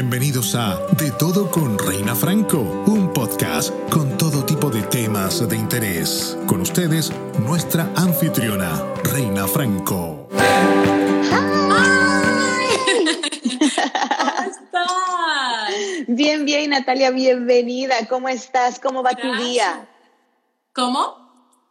Bienvenidos a De Todo con Reina Franco, un podcast con todo tipo de temas de interés. Con ustedes, nuestra anfitriona, Reina Franco. ¿Cómo estás? Bien, bien, Natalia, bienvenida. ¿Cómo estás? ¿Cómo va tu día? ¿Cómo?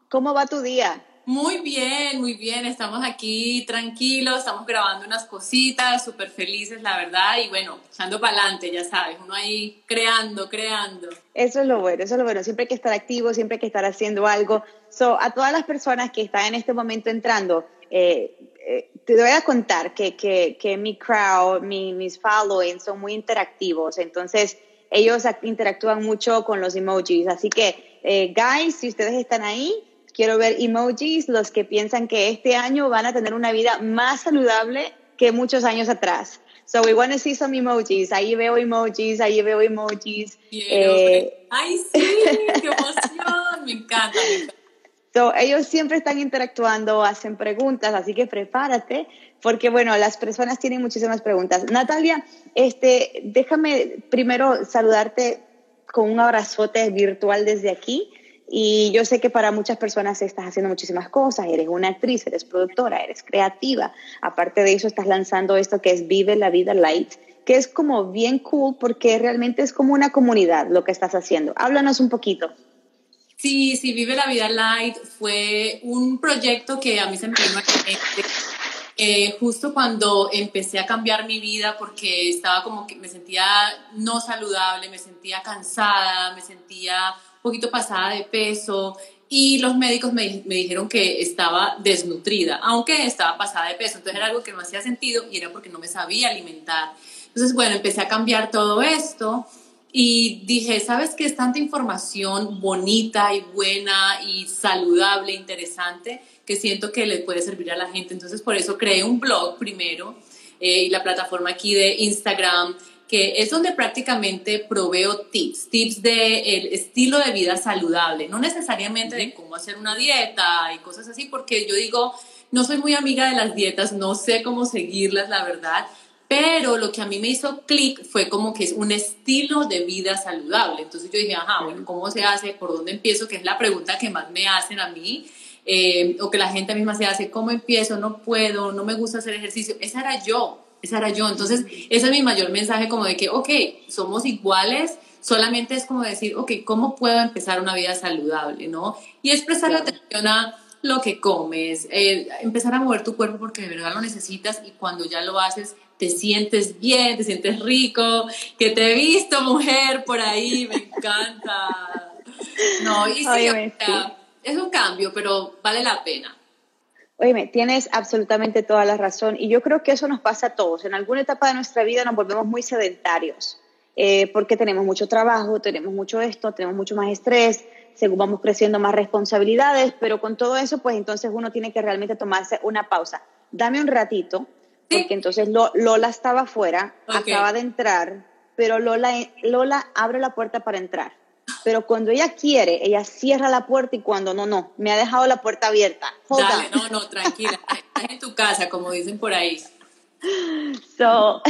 ¿Cómo va tu día? Muy bien, muy bien. Estamos aquí tranquilos, estamos grabando unas cositas, súper felices, la verdad. Y bueno, echando para adelante, ya sabes, uno ahí creando, creando. Eso es lo bueno, eso es lo bueno. Siempre hay que estar activo, siempre hay que estar haciendo algo. So, a todas las personas que están en este momento entrando, eh, eh, te voy a contar que, que, que mi crowd, mi, mis following son muy interactivos. Entonces, ellos ac- interactúan mucho con los emojis. Así que, eh, guys, si ustedes están ahí, quiero ver emojis, los que piensan que este año van a tener una vida más saludable que muchos años atrás. So we want to see some emojis. Ahí veo emojis, ahí veo emojis. Quiero Eh, ¡Ay, sí! ¡Qué emoción! Me encanta, me encanta. So, ellos siempre están interactuando, hacen preguntas, así que prepárate, porque bueno, las personas tienen muchísimas preguntas. Natalia, este, déjame primero saludarte con un abrazote virtual desde aquí. Y yo sé que para muchas personas estás haciendo muchísimas cosas, eres una actriz, eres productora, eres creativa. Aparte de eso, estás lanzando esto que es Vive la Vida Light, que es como bien cool porque realmente es como una comunidad lo que estás haciendo. Háblanos un poquito. Sí, sí, Vive la Vida Light fue un proyecto que a mí se me vino a eh, justo cuando empecé a cambiar mi vida porque estaba como que me sentía no saludable, me sentía cansada, me sentía poquito pasada de peso y los médicos me, me dijeron que estaba desnutrida, aunque estaba pasada de peso. Entonces era algo que no hacía sentido y era porque no me sabía alimentar. Entonces, bueno, empecé a cambiar todo esto y dije, ¿sabes qué es tanta información bonita y buena y saludable, interesante, que siento que le puede servir a la gente? Entonces, por eso creé un blog primero eh, y la plataforma aquí de Instagram, que es donde prácticamente proveo tips, tips de el estilo de vida saludable, no necesariamente de cómo hacer una dieta y cosas así, porque yo digo, no soy muy amiga de las dietas, no sé cómo seguirlas, la verdad, pero lo que a mí me hizo clic fue como que es un estilo de vida saludable. Entonces yo dije, ajá, bueno, ¿cómo se hace? ¿Por dónde empiezo? Que es la pregunta que más me hacen a mí. eh, o que la gente misma se hace, ¿cómo empiezo? No puedo, no me gusta hacer ejercicio. Esa era yo, esa era yo. Entonces, ese es mi mayor mensaje como de que, ok, somos iguales, solamente es como decir, ok, ¿cómo puedo empezar una vida saludable? ¿no? Y es prestarle Claro. atención a lo que comes, eh, empezar a mover tu cuerpo porque de verdad lo necesitas y cuando ya lo haces te sientes bien, te sientes rico, que te he visto mujer por ahí, me encanta. No, y sí, o sea, es un cambio, pero vale la pena. Oye, tienes absolutamente toda la razón y yo creo que eso nos pasa a todos. En alguna etapa de nuestra vida nos volvemos muy sedentarios eh, porque tenemos mucho trabajo, tenemos mucho esto, tenemos mucho más estrés, según vamos creciendo más responsabilidades, pero con todo eso, pues entonces uno tiene que realmente tomarse una pausa. Dame un ratito, Sí. porque entonces Lo- Lola estaba afuera, acaba de entrar, pero Lola, Lola abre la puerta para entrar. Pero cuando ella quiere, ella cierra la puerta y cuando no, no, me ha dejado la puerta abierta. Hold Dale, on. no, no, tranquila, estás en tu casa, como dicen por ahí. So,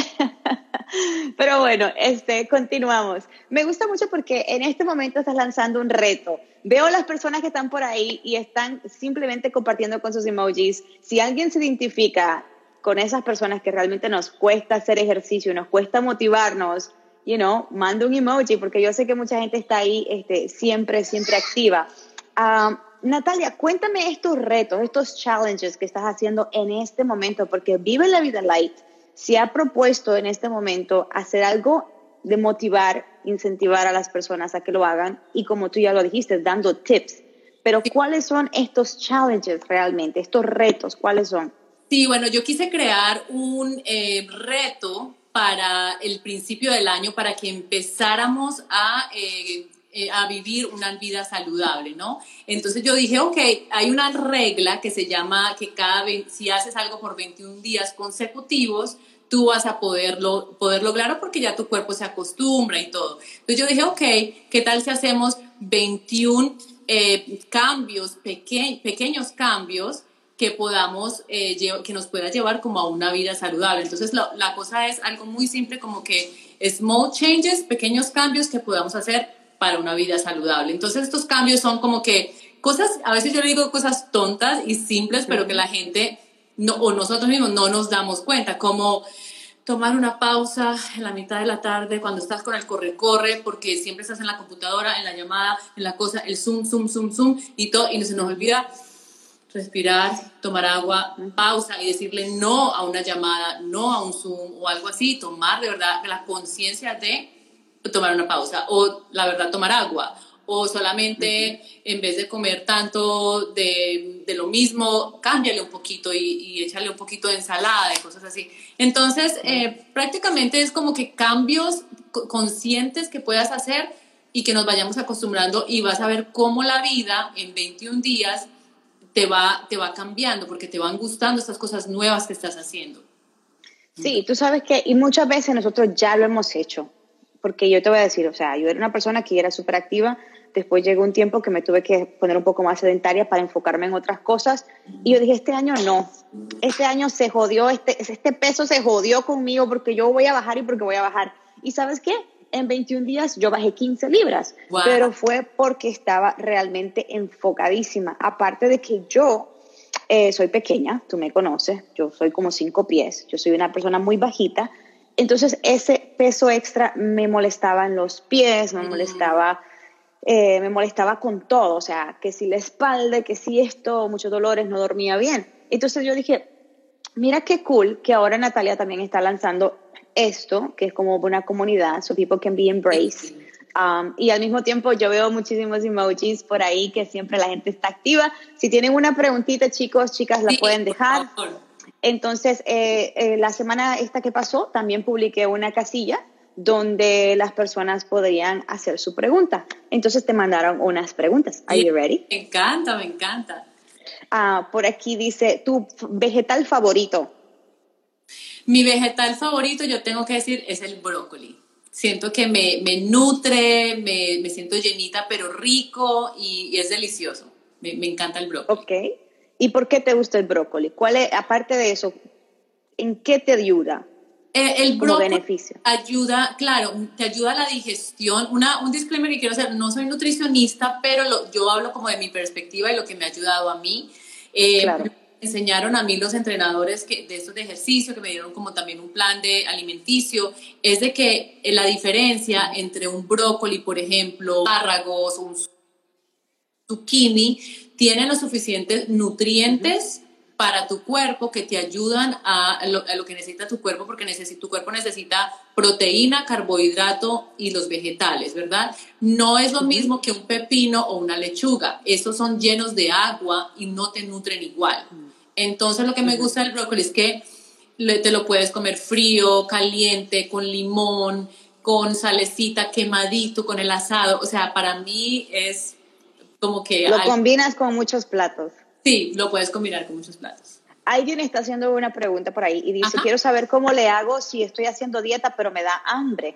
pero bueno, este, continuamos. Me gusta mucho porque en este momento estás lanzando un reto. Veo las personas que están por ahí y están simplemente compartiendo con sus emojis. Si alguien se identifica con esas personas que realmente nos cuesta hacer ejercicio, nos cuesta motivarnos, you know, manda un emoji porque yo sé que mucha gente está ahí este, siempre, siempre activa. Ah, Natalia, cuéntame estos retos, estos challenges que estás haciendo en este momento, porque Vive la Vida Light se ha propuesto en este momento hacer algo de motivar, incentivar a las personas a que lo hagan y como tú ya lo dijiste, dando tips. Pero ¿cuáles son estos challenges realmente, estos retos? ¿Cuáles son? Sí, bueno, yo quise crear un eh, reto para el principio del año para que empezáramos a, eh, eh, a vivir una vida saludable, ¿no? Entonces yo dije, ok, hay una regla que se llama que cada si haces algo por 21 días consecutivos, tú vas a poderlo, poder lograrlo porque ya tu cuerpo se acostumbra y todo. Entonces yo dije, ok, ¿qué tal si hacemos 21 eh, cambios, peque- pequeños cambios que podamos, eh, que nos pueda llevar como a una vida saludable. Entonces, la cosa es algo muy simple como que small changes, pequeños cambios que podamos hacer para una vida saludable. Entonces, estos cambios son como que cosas, a veces yo le digo cosas tontas y simples, pero que la gente no, o nosotros mismos no nos damos cuenta, como tomar una pausa en la mitad de la tarde cuando estás con el corre-corre, porque siempre estás en la computadora, en la llamada, en la cosa, el zoom, zoom, zoom, zoom, y todo, y no se nos olvida respirar, tomar agua, pausa y decirle no a una llamada, no a un Zoom o algo así, tomar de verdad la conciencia de tomar una pausa o la verdad tomar agua. O solamente en vez de comer tanto de, de lo mismo, cámbiale un poquito y, y, échale un poquito de ensalada y cosas así. Entonces, eh, prácticamente es como que cambios conscientes que puedas hacer y que nos vayamos acostumbrando y vas a ver cómo la vida en 21 días te va, te va cambiando porque te van gustando estas cosas nuevas que estás haciendo. Sí, tú sabes que, y muchas veces nosotros ya lo hemos hecho, porque yo te voy a decir, o sea, yo era una persona que era súper activa, después llegó un tiempo que me tuve que poner un poco más sedentaria para enfocarme en otras cosas, y yo dije, este año no, este año se jodió, este, este peso se jodió conmigo porque yo voy a bajar y porque voy a bajar. ¿Y sabes qué? En 21 días yo bajé 15 libras, pero fue porque estaba realmente enfocadísima. Aparte de que yo eh, soy pequeña, tú me conoces, yo soy como 5 pies, yo soy una persona muy bajita, entonces ese peso extra me molestaba en los pies, me molestaba... Eh, me molestaba con todo, o sea, que si la espalda, que si esto, muchos dolores, no dormía bien. Entonces yo dije, mira qué cool que ahora Natalia también está lanzando esto, que es como una comunidad, so people can be embraced. Um, y al mismo tiempo yo veo muchísimos emojis por ahí que siempre la gente está activa. Si tienen una preguntita, chicos, chicas, la pueden dejar. Entonces, eh, eh, la semana esta que pasó, también publiqué una casilla donde las personas podrían hacer su pregunta. Entonces te mandaron unas preguntas. Are you ready? Me encanta, me encanta. Ah, por aquí dice, tu vegetal favorito. Mi vegetal favorito, yo tengo que decir, es el brócoli. Siento que me, me nutre, me, me, siento llenita, pero rico y, es delicioso. Me, me, encanta el brócoli. Ok. ¿Y por qué te gusta el brócoli? ¿Cuál es, aparte de eso, en qué te ayuda? Eh, el brócoli beneficio. ayuda, claro, te ayuda a la digestión. Una, un disclaimer que quiero hacer, no soy nutricionista, pero lo, yo hablo como de mi perspectiva y lo que me ha ayudado a mí. Eh, claro enseñaron a mí los entrenadores que, de estos de ejercicio, que me dieron como también un plan de alimenticio, es de que la diferencia entre un brócoli, por ejemplo, párragos, un zucchini, tienen los suficientes nutrientes para tu cuerpo que te ayudan a lo, que necesita tu cuerpo, porque tu cuerpo necesita proteína, carbohidrato y los vegetales, ¿verdad? No es lo mismo que un pepino o una lechuga. Estos son llenos de agua y no te nutren igual. Entonces lo que me gusta del brócoli es que te lo puedes comer frío, caliente, con limón, con salecita, quemadito, con el asado. O sea, para mí es como que... Lo combinas con muchos platos. Sí, lo puedes combinar con muchos platos. Alguien está haciendo una pregunta por ahí y dice, quiero saber cómo le hago si estoy haciendo dieta pero me da hambre.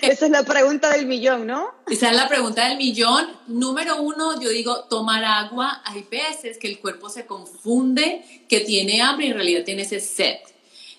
Esa es la pregunta del millón, ¿no? Esa es la pregunta del millón. Número uno, yo digo, tomar agua. Hay veces que el cuerpo se confunde que tiene hambre y en realidad tiene ese sed.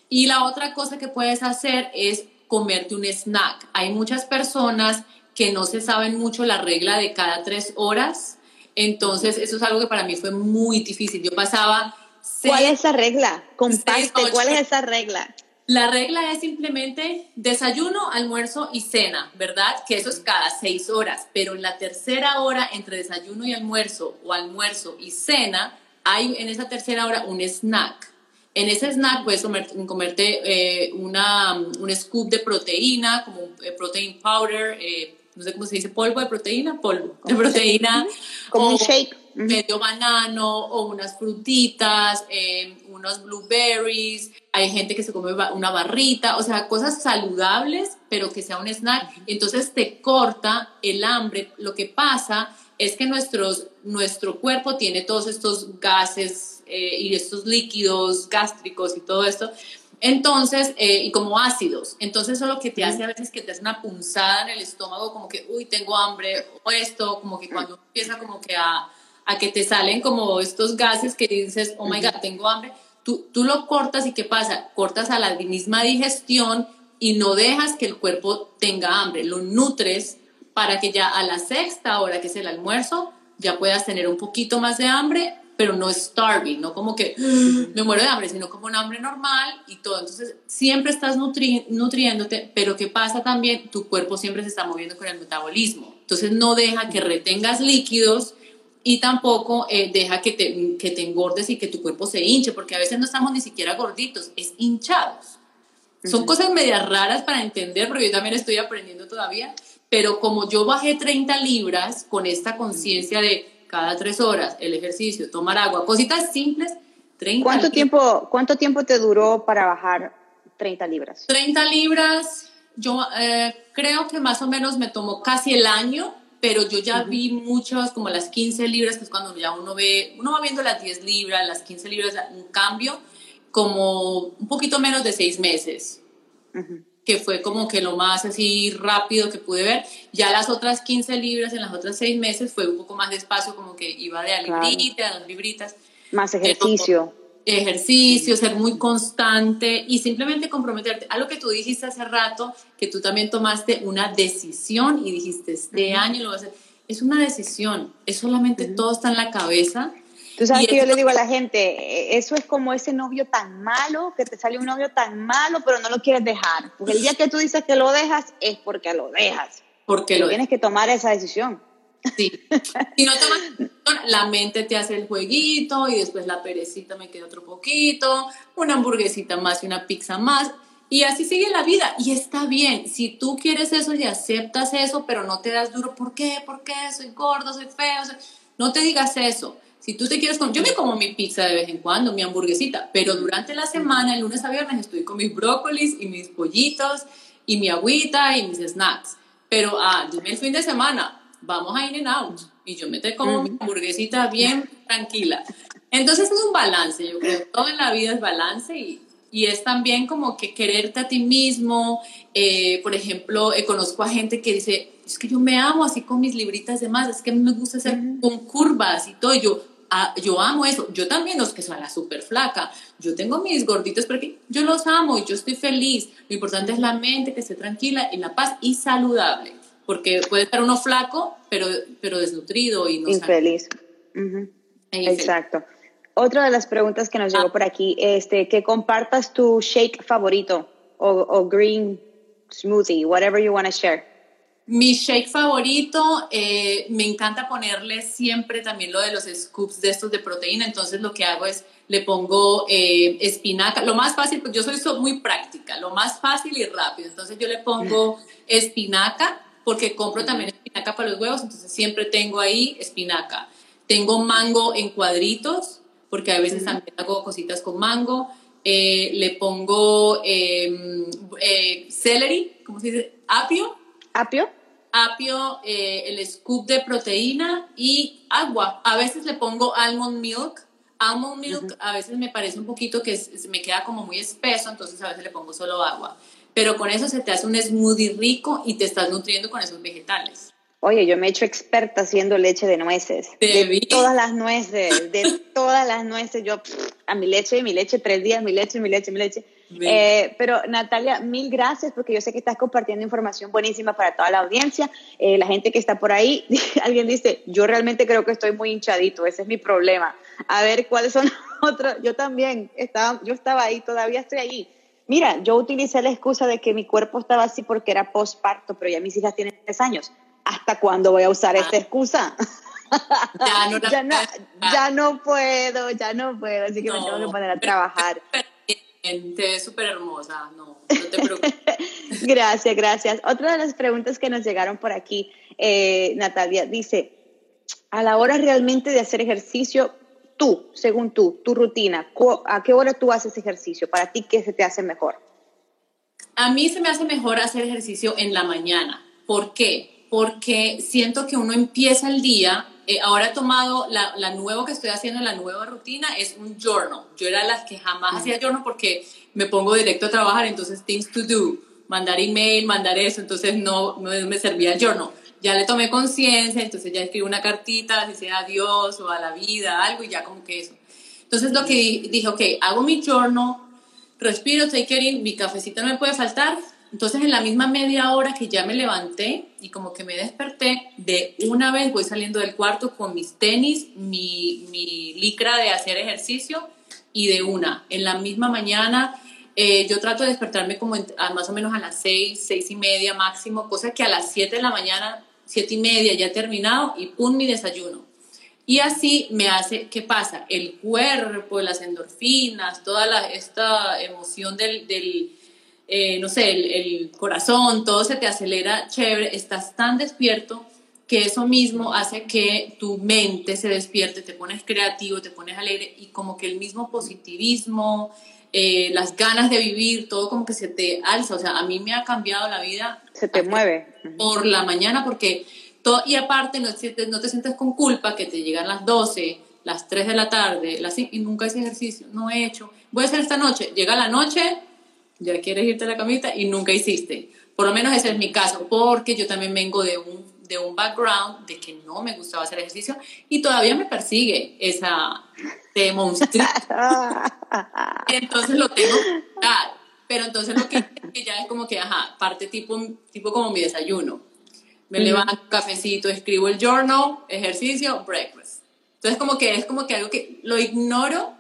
Y la otra cosa que puedes hacer es comerte un snack. Hay muchas personas que no se saben mucho la regla de cada tres horas. Entonces, eso es algo que para mí fue muy difícil. Yo pasaba... ¿Cuál es esa regla? Comparte, ¿cuál es esa regla? La regla es simplemente desayuno, almuerzo y cena, ¿verdad? Que eso es cada seis horas, pero en la tercera hora entre desayuno y almuerzo o almuerzo y cena, hay en esa tercera hora un snack. En ese snack puedes comerte eh, una, un scoop de proteína, como un eh, protein powder, eh, no sé cómo se dice, polvo de proteína, polvo de proteína. Como un shake. Medio banano o unas frutitas, unos blueberries, hay gente que se come una barrita, o sea, cosas saludables, pero que sea un snack. Entonces te corta el hambre. Lo que pasa es que nuestros, nuestro cuerpo tiene todos estos gases eh, y estos líquidos gástricos y todo esto. Entonces, eh, y como ácidos. Entonces, eso lo que te hace a veces que te hace una punzada en el estómago, como que, uy, tengo hambre, o esto, como que cuando empieza como que a, a que te salen como estos gases que dices, oh my God, tengo hambre. Tú, tú lo cortas y ¿qué pasa? Cortas a la misma digestión y no dejas que el cuerpo tenga hambre, lo nutres para que ya a la sexta hora, que es el almuerzo, ya puedas tener un poquito más de hambre, pero no starving, no como que me muero de hambre, sino como un hambre normal y todo. Entonces, siempre estás nutriéndote, pero ¿qué pasa también? Tu cuerpo siempre se está moviendo con el metabolismo. Entonces, no deja que retengas líquidos y tampoco eh, deja que te, que te engordes y que tu cuerpo se hinche, porque a veces no estamos ni siquiera gorditos, es hinchados. Son cosas medias raras para entender, porque yo también estoy aprendiendo todavía, pero como yo bajé 30 libras con esta conciencia de cada tres horas el ejercicio, tomar agua, cositas simples, 30 ¿Cuánto tiempo, ¿Cuánto tiempo te duró para bajar 30 libras? 30 libras, yo eh, creo que más o menos me tomó casi el año, pero yo ya vi muchas, como las 15 libras, que es cuando ya uno ve, uno va viendo las 10 libras, las 15 libras, un cambio, como un poquito menos de seis meses, que fue como que lo más así rápido que pude ver. Ya las otras 15 libras en las otras seis meses fue un poco más despacio, como que iba de a librita, a dos libritas. Más ejercicio. Ejercicio, ser muy constante y simplemente comprometerte. A lo que tú dijiste hace rato, que tú también tomaste una decisión y dijiste, este año lo vas a hacer. Es una decisión, es solamente todo está en la cabeza Tú sabes que yo le digo a la gente, eh, eso es como ese novio tan malo, que te sale un novio tan malo, pero no lo quieres dejar. Porque el día que tú dices que lo dejas, es porque lo dejas. Porque lo tienes que tomar esa decisión. Sí. Si no tomas, la mente te hace el jueguito y después la perecita me queda otro poquito, una hamburguesita más y una pizza más. Y así sigue la vida. Y está bien. Si tú quieres eso y aceptas eso, pero no te das duro, ¿por qué? ¿Por qué? Soy gordo, soy feo. No te digas eso. Si tú te quieres con, yo me como mi pizza de vez en cuando, mi hamburguesita, pero durante la semana, el lunes a viernes, estoy con mis brócolis y mis pollitos y mi agüita y mis snacks. Pero, ah, dime el fin de semana, vamos a In and Out y yo me te como mi hamburguesita bien tranquila. Entonces es un balance, yo creo. Todo en la vida es balance y, y es también como que quererte a ti mismo. Eh, por ejemplo, eh, conozco a gente que dice, es que yo me amo así con mis libritas de más, es que me gusta hacer con curvas y todo. yo, ah, yo amo eso. Yo también los que son la súper flaca. Yo tengo mis gorditos porque yo los amo y yo estoy feliz. Lo importante es la mente, que esté tranquila, en la paz y saludable. Porque puede estar uno flaco, pero, pero desnutrido y no Infeliz. Exacto. Otra de las preguntas que nos llegó ah. por aquí, este, que compartas tu shake favorito o, o green smoothie, whatever you want to share. Mi shake favorito, eh, me encanta ponerle siempre también lo de los scoops de estos de proteína, entonces lo que hago es le pongo eh, espinaca, lo más fácil, pues yo soy muy práctica, lo más fácil y rápido, entonces yo le pongo espinaca, porque compro también espinaca para los huevos, entonces siempre tengo ahí espinaca. Tengo mango en cuadritos, porque a veces también hago cositas con mango. Eh, le pongo em, celery, ¿cómo se dice? Apio. Apio apio, eh, el scoop de proteína y agua. A veces le pongo almond milk. Almond milk a veces me parece un poquito que me queda como muy espeso, entonces a veces le pongo solo agua. Pero con eso se te hace un smoothie rico y te estás nutriendo con esos vegetales. Oye, yo me he hecho experta haciendo leche de nueces. De todas las nueces, de todas las nueces. Yo, a mi leche, mi leche, tres días, mi leche, mi leche, mi leche. Eh, pero Natalia, mil gracias porque yo sé que estás compartiendo información buenísima para toda la audiencia. Eh, la gente que está por ahí, alguien dice, yo realmente creo que estoy muy hinchadito, ese es mi problema. A ver cuáles son otros. Yo también estaba, yo estaba ahí, todavía estoy ahí. Mira, yo utilicé la excusa de que mi cuerpo estaba así porque era postparto, pero ya mis hijas tienen tres años. ¿Hasta cuándo voy a usar esta ah. excusa? Ya no, ya, no, puedo, ya no puedo, así que me tengo que poner a trabajar. Te súper hermosa, no, no te preocupes. gracias, gracias. Otra de las preguntas que nos llegaron por aquí, eh, Natalia, dice, a la hora realmente de hacer ejercicio, tú, según tú, tu rutina, ¿a qué hora tú haces ejercicio? Para ti, ¿qué se te hace mejor? A mí se me hace mejor hacer ejercicio en la mañana. ¿Por qué? Porque siento que uno empieza el día eh, ahora he tomado la, la nuevo que estoy haciendo, la nueva rutina, es un journal. Yo era la que jamás hacía journal porque me pongo directo a trabajar, entonces things to do, mandar email, mandar eso, entonces no, no me servía el journal. Ya le tomé conciencia, entonces ya escribo una cartita, si sea a Dios o a la vida, algo, y ya como que eso. Entonces lo que dije, ok, hago mi journal, respiro, it in, mi cafecito no me puede faltar. Entonces en la misma media hora que ya me levanté y como que me desperté, de una vez voy saliendo del cuarto con mis tenis, mi, mi licra de hacer ejercicio y de una, en la misma mañana eh, yo trato de despertarme como más o menos a las seis, seis y media máximo, cosa que a las siete de la mañana, siete y media ya he terminado y pum, mi desayuno. Y así me hace, ¿qué pasa? El cuerpo, las endorfinas, toda esta emoción del, del eh, no sé, el, el, corazón, todo se te acelera chévere, estás tan despierto que eso mismo hace que tu mente se despierte, te pones creativo, te pones alegre y como que el mismo positivismo, eh, las ganas de vivir, todo como que se te alza. O sea, a mí me ha cambiado la vida. Se te mueve. Por la mañana, porque todo, y aparte no, no te sientes con culpa que te llegan las 12, las 3 de la tarde, las, y nunca ese ejercicio, no he hecho. Voy a hacer esta noche. Llega la noche, ya quieres irte a la camita y nunca hiciste. Por lo menos ese es mi caso, porque yo también vengo de un, de un background de que no me gustaba hacer ejercicio y todavía me persigue esa de monstruo. entonces lo tengo Pero entonces lo que, ya es como que, ajá, parte tipo, tipo como mi desayuno. Me levanto, cafecito, escribo el journal, ejercicio, breakfast. Entonces como que es como que algo que lo ignoro,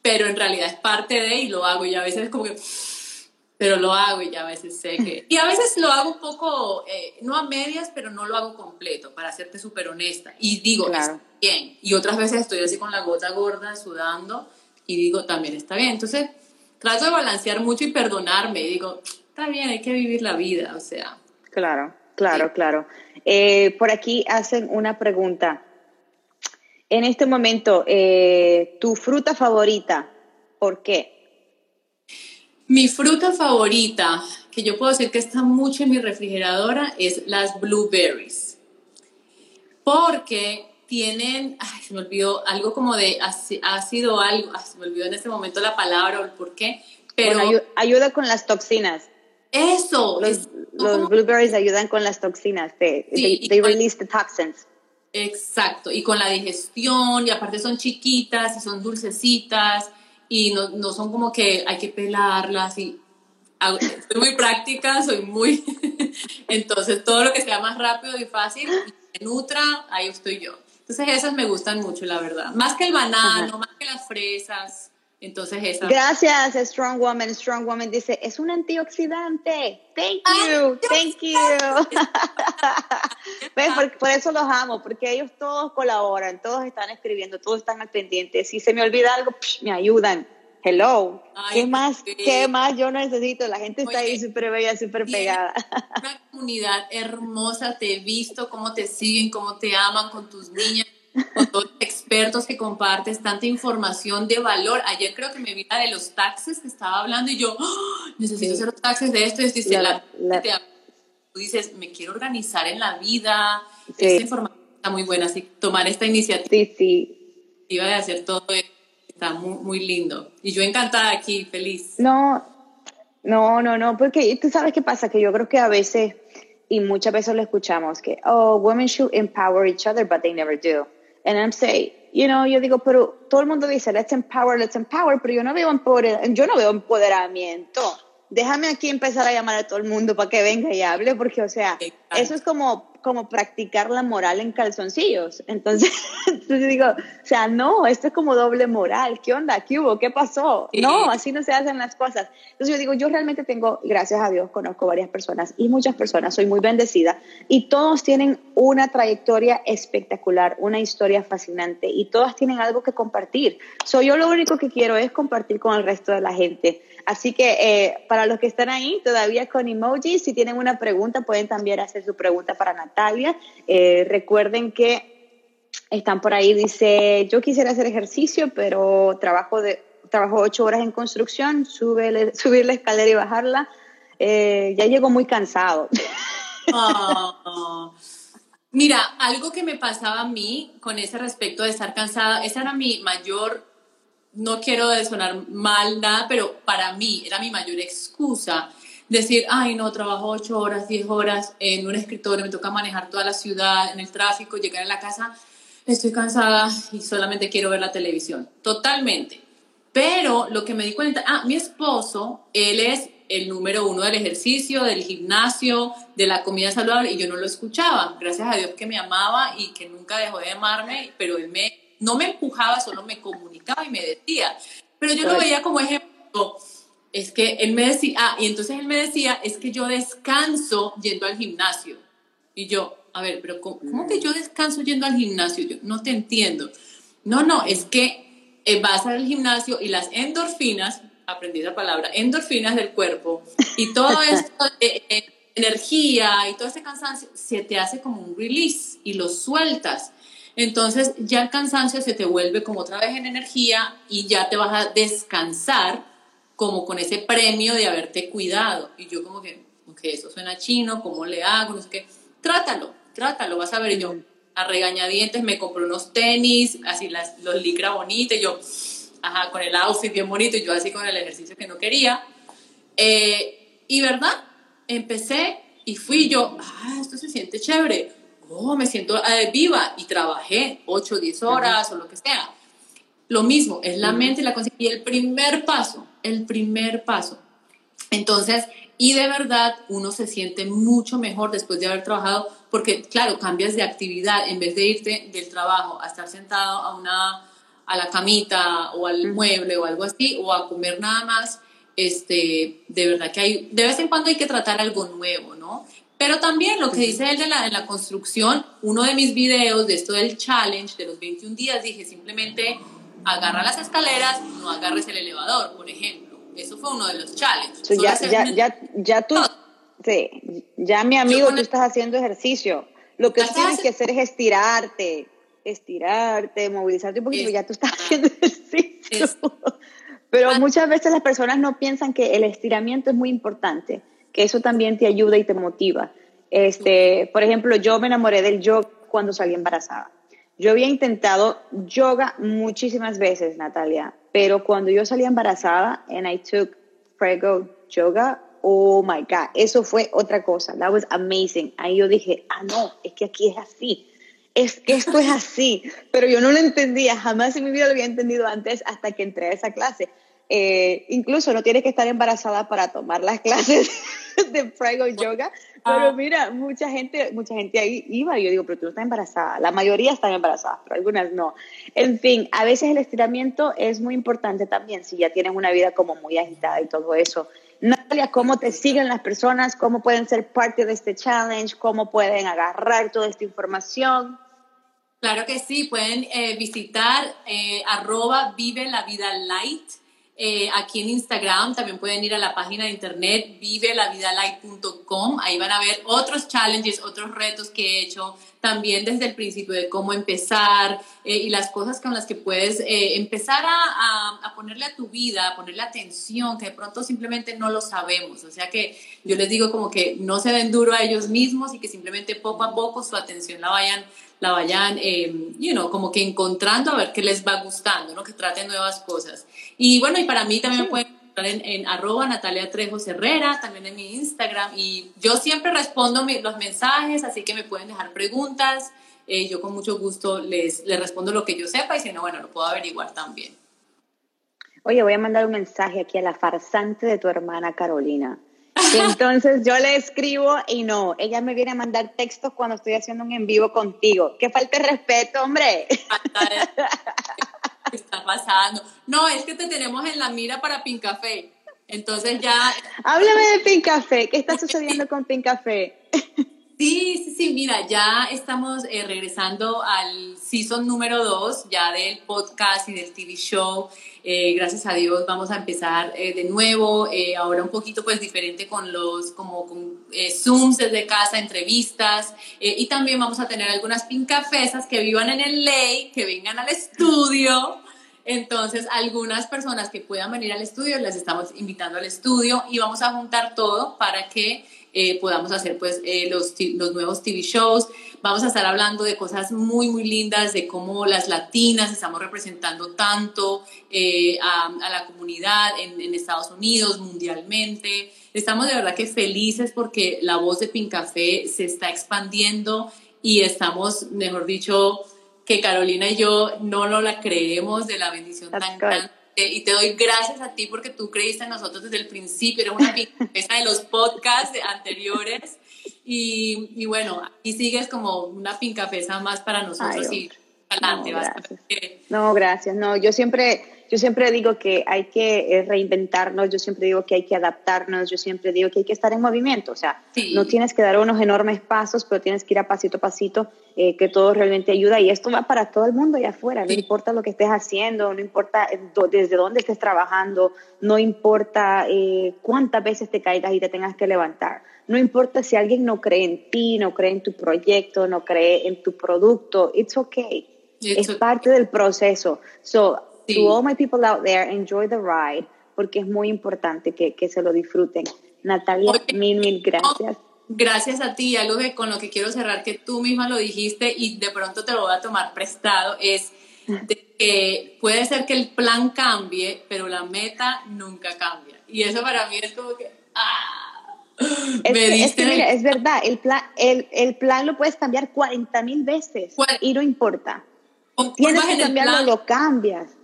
pero en realidad es parte de y lo hago y a veces es como que pero lo hago y ya a veces sé que... Y a veces lo hago un poco, eh, no a medias, pero no lo hago completo, para hacerte súper honesta. Y digo, está bien. Y otras veces estoy así con la gota gorda, sudando, y digo, también está bien. Entonces, trato de balancear mucho y perdonarme. Y digo, está bien, hay que vivir la vida, o sea. Claro, claro, claro. Eh, por aquí hacen una pregunta. En este momento, eh, ¿tu fruta favorita? ¿Por qué? Mi fruta favorita, que yo puedo decir que está mucho en mi refrigeradora, es las blueberries. Porque tienen, ay, se me olvidó, algo como de ácido, algo, se me olvidó en este momento la palabra o el por qué, pero... ayuda, con las toxinas. Eso. Los, blueberries ayudan con las toxinas, they, they, release the toxins. Exacto, y con la digestión, y aparte son chiquitas y son dulcecitas, y no, no son como que hay que pelarlas y soy muy práctica, soy muy... Entonces, todo lo que sea más rápido y fácil y nutra, ahí estoy yo. Entonces, esas me gustan mucho, la verdad. Más que el banano, más que las fresas. Entonces, esas. Gracias, Strong Woman. Strong Woman dice, es un antioxidante. Thank you, thank you. por, por, eso los amo, porque ellos todos colaboran, todos están escribiendo, todos están al pendiente. Si se me olvida algo, me ayudan. Hello. ¿Qué más? ¿Qué más yo necesito? La gente está ahí súper bella, súper pegada. Una comunidad hermosa, te he visto cómo te siguen, cómo te aman con tus niñas, con todos los expertos que compartes tanta información de valor. Ayer creo que me vi la de los taxes que estaba hablando y yo, ¡Ah! necesito hacer los taxes de esto. Y dice, la, tú dices, me quiero organizar en la vida. Esta información está muy buena, así tomar esta iniciativa sí, sí. de hacer todo está muy, muy lindo. Y yo encantada aquí, feliz. No, no, no, no, porque tú sabes qué pasa, que yo creo que a veces, y muchas veces lo escuchamos, que, oh, women should empower each other, but they never do. And I'm saying, you know, yo digo, pero todo el mundo dice, let's empower, let's empower, pero yo no veo, yo no veo empoderamiento. Déjame aquí empezar a llamar a todo el mundo para que venga y hable, porque, o sea, eso es como como practicar la moral en calzoncillos. Entonces, entonces digo, o sea, no, esto es como doble moral. ¿Qué onda? ¿Qué hubo? ¿Qué pasó? No, así no se hacen las cosas. Entonces yo digo, yo realmente tengo, gracias a Dios, conozco varias personas y muchas personas, soy muy bendecida y todos tienen una trayectoria espectacular, una historia fascinante y todas tienen algo que compartir. Soy yo lo único que quiero es compartir con el resto de la gente. Así que eh, para los que están ahí todavía con emojis, si tienen una pregunta, pueden también hacer su pregunta para Natalia. Eh, recuerden que están por ahí, dice, yo quisiera hacer ejercicio, pero trabajo, de, trabajo ocho horas en construcción, sube, subir la escalera y bajarla. Eh, ya llego muy cansado. Ah. Mira, algo que me pasaba a mí con ese respecto de estar cansada, esa era mi mayor no quiero sonar mal nada, pero para mí era mi mayor excusa decir, ay, no, trabajo ocho horas, diez horas en un escritorio, me toca manejar toda la ciudad, en el tráfico, llegar a la casa, estoy cansada y solamente quiero ver la televisión. Totalmente. Pero lo que me di cuenta, ah, mi esposo, él es el número uno del ejercicio, del gimnasio, de la comida saludable, y yo no lo escuchaba. Gracias a Dios que me amaba y que nunca dejó de amarme, pero él me, no me empujaba, solo me comunicaba y me decía. Pero yo lo veía como ejemplo. Es que él me decía, ah, y entonces él me decía, es que yo descanso yendo al gimnasio. Y yo, a ver, pero ¿cómo, que yo descanso yendo al gimnasio? Yo no te entiendo. No, no, es que eh, vas al gimnasio y las endorfinas aprendí esa palabra, endorfinas del cuerpo y todo esto, eh, eh, energía y todo ese cansancio, se te hace como un release y lo sueltas. Entonces ya el cansancio se te vuelve como otra vez en energía y ya te vas a descansar como con ese premio de haberte cuidado. Y yo como que, que eso suena chino, ¿cómo le hago? No sé qué. Trátalo, trátalo, vas a ver yo a regañadientes me compré unos tenis, así las, los licra bonitos, yo ajá, con el outfit bien bonito y yo así con el ejercicio que no quería. Eh, y verdad, empecé y fui yo, ah, esto se siente chévere, oh, me siento eh, viva y trabajé 8 o 10 horas o lo que sea. Lo mismo, es la mente y la conciencia. Y el primer paso, el primer paso. Entonces, y de verdad uno se siente mucho mejor después de haber trabajado, porque claro, cambias de actividad, en vez de irte del trabajo a estar sentado a una a la camita o al mueble o algo así, o a comer nada más, este, de verdad que hay, de vez en cuando hay que tratar algo nuevo, ¿no? Pero también lo que dice él de la, de la construcción, uno de mis videos de esto del challenge de los 21 días, dije simplemente agarra las escaleras, no agarres el elevador, por ejemplo. Eso fue uno de los challenges. ya, ya, ya, ya, tú, sí, ya mi amigo, tú estás haciendo ejercicio. Lo que tienes que hacer es estirarte, estirarte, movilizarte un poquito, ya tú estás haciendo ejercicio. Pero muchas veces las personas no piensan que el estiramiento es muy importante, que eso también te ayuda y te motiva. Este, por ejemplo, yo me enamoré del yoga cuando salí embarazada. Yo había intentado yoga muchísimas veces, Natalia, pero cuando yo salí embarazada and I took Prego Yoga, oh my God, eso fue otra cosa. That was amazing. Ahí yo dije, ah, no, es que aquí es así es que esto es así, pero yo no lo entendía, jamás en mi vida lo había entendido antes hasta que entré a esa clase. Eh, incluso no tienes que estar embarazada para tomar las clases de Prego Yoga, pero ah. mira, mucha gente, mucha gente ahí iba y yo digo, pero tú no estás embarazada, la mayoría están embarazadas, pero algunas no. En fin, a veces el estiramiento es muy importante también si ya tienes una vida como muy agitada y todo eso. Natalia, ¿cómo te siguen las personas? ¿Cómo pueden ser parte de este challenge? ¿Cómo pueden agarrar toda esta información? Claro que sí, pueden eh, visitar eh, arroba vive la vida light. Eh, aquí en Instagram también pueden ir a la página de internet vivelavidalight.com. Ahí van a ver otros challenges, otros retos que he hecho también desde el principio de cómo empezar y las cosas con las que puedes empezar a, a, ponerle a tu vida, a ponerle atención, que de pronto simplemente no lo sabemos. O sea que yo les digo como que no se den duro a ellos mismos y que simplemente poco a poco su atención la vayan la vayan, eh, you know, como que encontrando a ver qué les va gustando, ¿no? Que traten nuevas cosas. Y bueno, y para mí también me pueden encontrar en, en, arroba Natalia Trejos Herrera, también en mi Instagram. Y yo siempre respondo los mensajes, así que me pueden dejar preguntas. Eh, yo con mucho gusto les, les respondo lo que yo sepa y si no, bueno, lo puedo averiguar también. Oye, voy a mandar un mensaje aquí a la farsante de tu hermana Carolina. Entonces yo le escribo y no, ella me viene a mandar textos cuando estoy haciendo un en vivo contigo. Que falte respeto, hombre. ¿Qué está pasando? No, es que te tenemos en la mira para Pin Café. Entonces ya. Háblame de Pin Café. ¿Qué está sucediendo con Pin Café? Sí, sí, sí, mira, ya estamos eh, regresando al season número 2 ya del podcast y del TV show. Eh, gracias a Dios vamos a empezar eh, de nuevo, ahora un poquito pues diferente con los como Zooms desde casa, entrevistas y también vamos a tener algunas pincafesas que vivan en el ley, que vengan al estudio Entonces, algunas personas que puedan venir al estudio, las estamos invitando al estudio y vamos a juntar todo para que eh, podamos hacer pues eh, los, los nuevos TV shows. Vamos a estar hablando de cosas muy, muy lindas, de cómo las latinas estamos representando tanto eh, a, la comunidad en, en, Estados Unidos, mundialmente. Estamos de verdad que felices porque la voz de Pink Café se está expandiendo y estamos, mejor dicho, que Carolina y yo no lo la creemos de la bendición tan grande y te doy gracias a ti porque tú creíste en nosotros desde el principio, eres una pincafesa de los podcasts anteriores y, y, bueno, aquí sigues como una pincafesa más para nosotros y adelante. No, gracias. no, gracias. No, yo siempre yo siempre digo que hay que eh, reinventarnos, yo siempre digo que hay que adaptarnos, yo siempre digo que hay que estar en movimiento, o sea, no tienes que dar unos enormes pasos, pero tienes que ir a pasito a pasito, eh, que todo realmente ayuda y esto va para todo el mundo allá afuera, no importa lo que estés haciendo, no importa eh, desde dónde estés trabajando, no importa cuántas veces te caigas y te tengas que levantar. No importa si alguien no cree en ti, no cree en tu proyecto, no cree en tu producto, it's okay. es parte del proceso. So, To all my people out there, enjoy the ride, porque es muy importante que, que se lo disfruten. Natalia, mil, mil gracias. Gracias a ti. Algo que con lo que quiero cerrar, que tú misma lo dijiste y de pronto te lo voy a tomar prestado, es que puede ser que el plan cambie, pero la meta nunca cambia. Y eso para mí es como que... ¡ah! Es, que, es, mira, es verdad, el plan, el, el plan lo puedes cambiar 40 mil veces y no importa. Tienes que cambiarlo, lo cambias.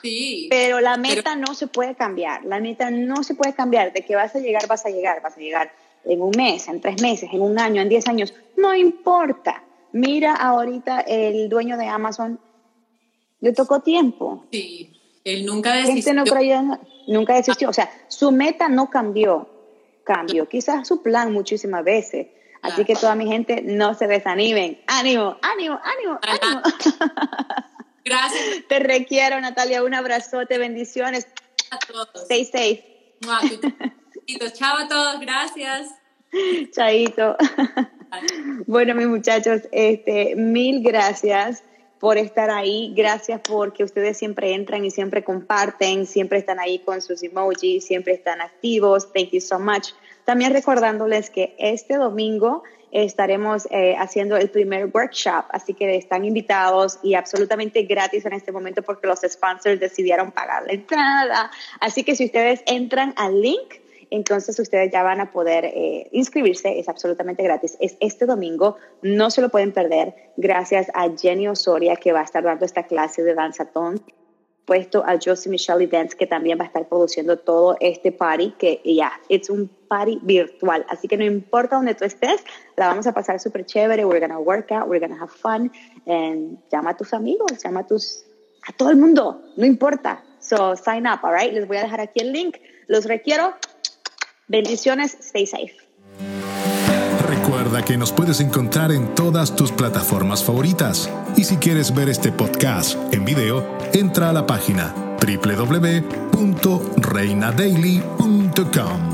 Sí. Pero la meta no se puede cambiar. La meta no se puede cambiar. De que vas a llegar, vas a llegar, vas a llegar en un mes, en tres meses, en un año, en diez años. No importa. Mira ahorita el dueño de Amazon, le tocó tiempo. Sí, él nunca desistió. No creyó, nunca desistió. O sea, su meta no cambió, cambió. Quizás su plan muchísimas veces. Así que toda mi gente, no se desanimen. Ánimo, ánimo, ánimo, ánimo. Gracias. Te requiero, Natalia. Un abrazote, bendiciones. A todos. Stay safe. Chao a todos, gracias. Chaito. Bueno, mis muchachos, este, mil gracias por estar ahí. Gracias porque ustedes siempre entran y siempre comparten, siempre están ahí con sus emojis, siempre están activos. Thank you so much. También recordándoles que este domingo estaremos eh, haciendo el primer workshop, así que están invitados y absolutamente gratis en este momento porque los sponsors decidieron pagar la entrada. Así que si ustedes entran al link, entonces ustedes ya van a poder eh, inscribirse, es absolutamente gratis. Es este domingo, no se lo pueden perder, gracias a Jenny Osoria que va a estar dando esta clase de danzatón puesto a Josie Michelle Events, que también va a estar produciendo todo este party, que ya, es un party virtual. Así que no importa dónde tú estés, la vamos a pasar súper chévere. We're gonna work out, we're gonna have fun. And llama a tus amigos, llama a tus, a todo el mundo, no importa. So sign up, alright? Les voy a dejar aquí el link. Los requiero. Bendiciones, stay safe. Que nos puedes encontrar en todas tus plataformas favoritas. Y si quieres ver este podcast en video, entra a la página www.reinadaily.com.